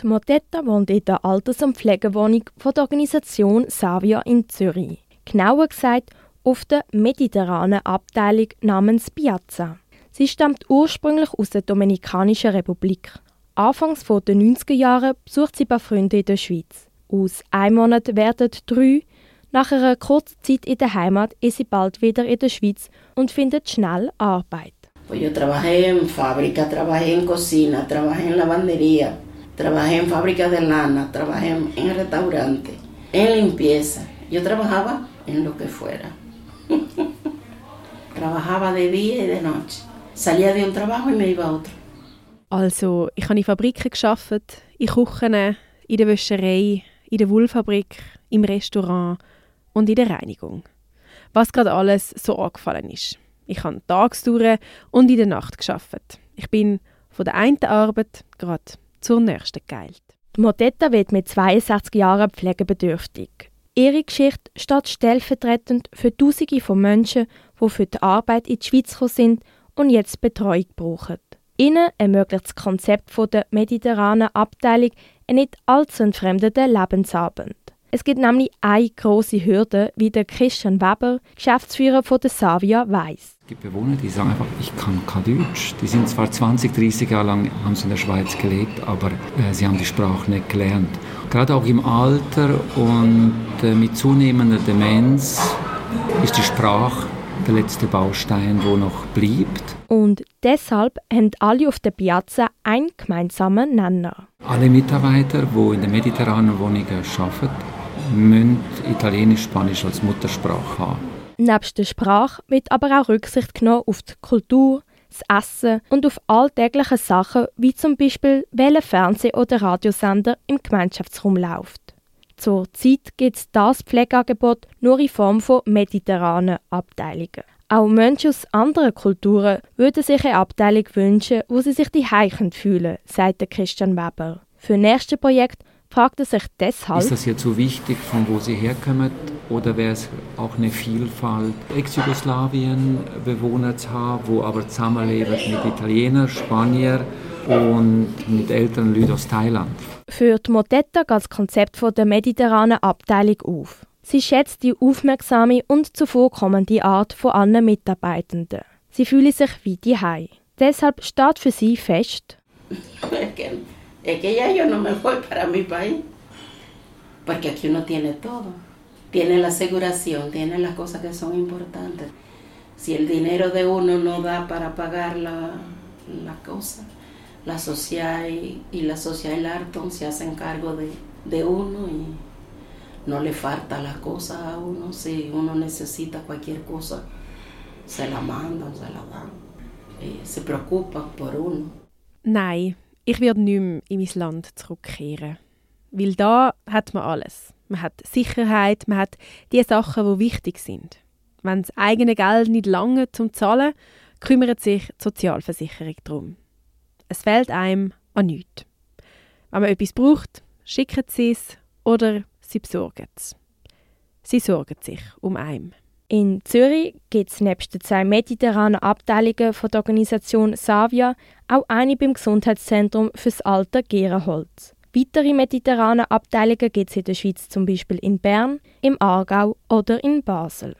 Die Motetta wohnt in der Alters- und Pflegewohnung von der Organisation Savia in Zürich. Genauer gesagt auf der mediterranen Abteilung namens Piazza. Sie stammt ursprünglich aus der Dominikanischen Republik. Anfangs der 90er Jahre besucht sie bei Freunden in der Schweiz. Aus einem Monat werden drei. Nach einer kurzen Zeit in der Heimat ist sie bald wieder in der Schweiz und findet schnell Arbeit. Yo trabajé en fábrica, trabajé en cocina, trabajé en lavandería, trabajé en fábrica de lana, trabajé en restaurante, en limpieza. Yo trabajaba en lo que fuera. trabajaba de día y de noche. Salía de un trabajo y me iba a otro. Also, ich habe in Fabriken gearbeitet, in Küchen, in der Wäscherei, in der Wollfabrik, im Restaurant und in der Reinigung. Was gerade alles so angefallen ist. Ich habe tagsdauer und in der Nacht geschafft. Ich bin von der einen Arbeit gerade zur nächsten geeilt. Motetta wird mit 62 Jahren pflegebedürftig. Ihre Geschichte steht stellvertretend für Tausende von Menschen, die für die Arbeit in die Schweiz gekommen sind und jetzt Betreuung brauchen. Ihnen ermöglicht das Konzept der mediterranen Abteilung einen nicht allzu entfremdeten Lebensabend. Es gibt nämlich eine große Hürde, wie der Christian Weber, Geschäftsführer von der Savia, weiß. Es gibt Bewohner, die sagen einfach, ich kann kein Deutsch. Die sind zwar 20, 30 Jahre lang haben sie in der Schweiz gelebt, aber äh, sie haben die Sprache nicht gelernt. Gerade auch im Alter und äh, mit zunehmender Demenz ist die Sprache der letzte Baustein, wo noch bleibt. Und deshalb haben alle auf der Piazza einen gemeinsamen Nenner. Alle Mitarbeiter, die in den mediterranen Wohnungen arbeiten, müssen Italienisch, Spanisch als Muttersprache haben. Neben der Sprache wird aber auch Rücksicht genommen auf die Kultur, das Essen und auf alltägliche Sachen, wie zum Beispiel, welcher Fernseh- oder Radiosender im Gemeinschaftsraum läuft. Zur Zeit gibt es das Pflegeangebot nur in Form von mediterranen Abteilungen. Auch Menschen aus anderen Kulturen würden sich eine Abteilung wünschen, wo sie sich die fühlen sagt Christian Weber. Für das nächste Projekt fragt er sich deshalb, ist das jetzt so wichtig, von wo sie herkommen, oder wäre es auch eine Vielfalt, Ex-Jugoslawien Bewohner zu haben, wo aber zusammenleben mit Italienern, Spanier und mit älteren Leuten aus Thailand. Für die Motetta geht das Konzept der mediterranen Abteilung auf. Sie schätzt die aufmerksame und zuvorkommende Art von allen Mitarbeitenden. Sie fühlen sich wie die Deshalb steht für sie fest, es que ya yo no me voy para mi país, porque aquí uno tiene todo. Tiene la aseguración, tiene las cosas que son importantes. Si el dinero de uno no da para pagar la, la cosa, la sociedad y, la sociedad y la Arton se hacen cargo de, de uno y no le falta las cosas a uno. Si uno necesita cualquier cosa, se la mandan, se la dan. Eh, se preocupan por uno. Nein, ich werde nicht mehr in mein Land zurückkehren. Weil da hat man alles. Man hat Sicherheit, man hat die Sachen, die wichtig sind. Wenn das eigene Geld nicht lange zum Zahlen, kümmert sich die Sozialversicherung darum. Es fehlt einem an nichts. Wenn man etwas braucht, schicken sie es oder sie besorgen es. Sie sorgen sich um einen. In Zürich gibt es neben den zwei mediterranen Abteilungen von der Organisation Savia auch eine beim Gesundheitszentrum fürs Alter Gerenholz. Weitere mediterrane Abteilungen gibt es in der Schweiz zum Beispiel in Bern, im Aargau oder in Basel.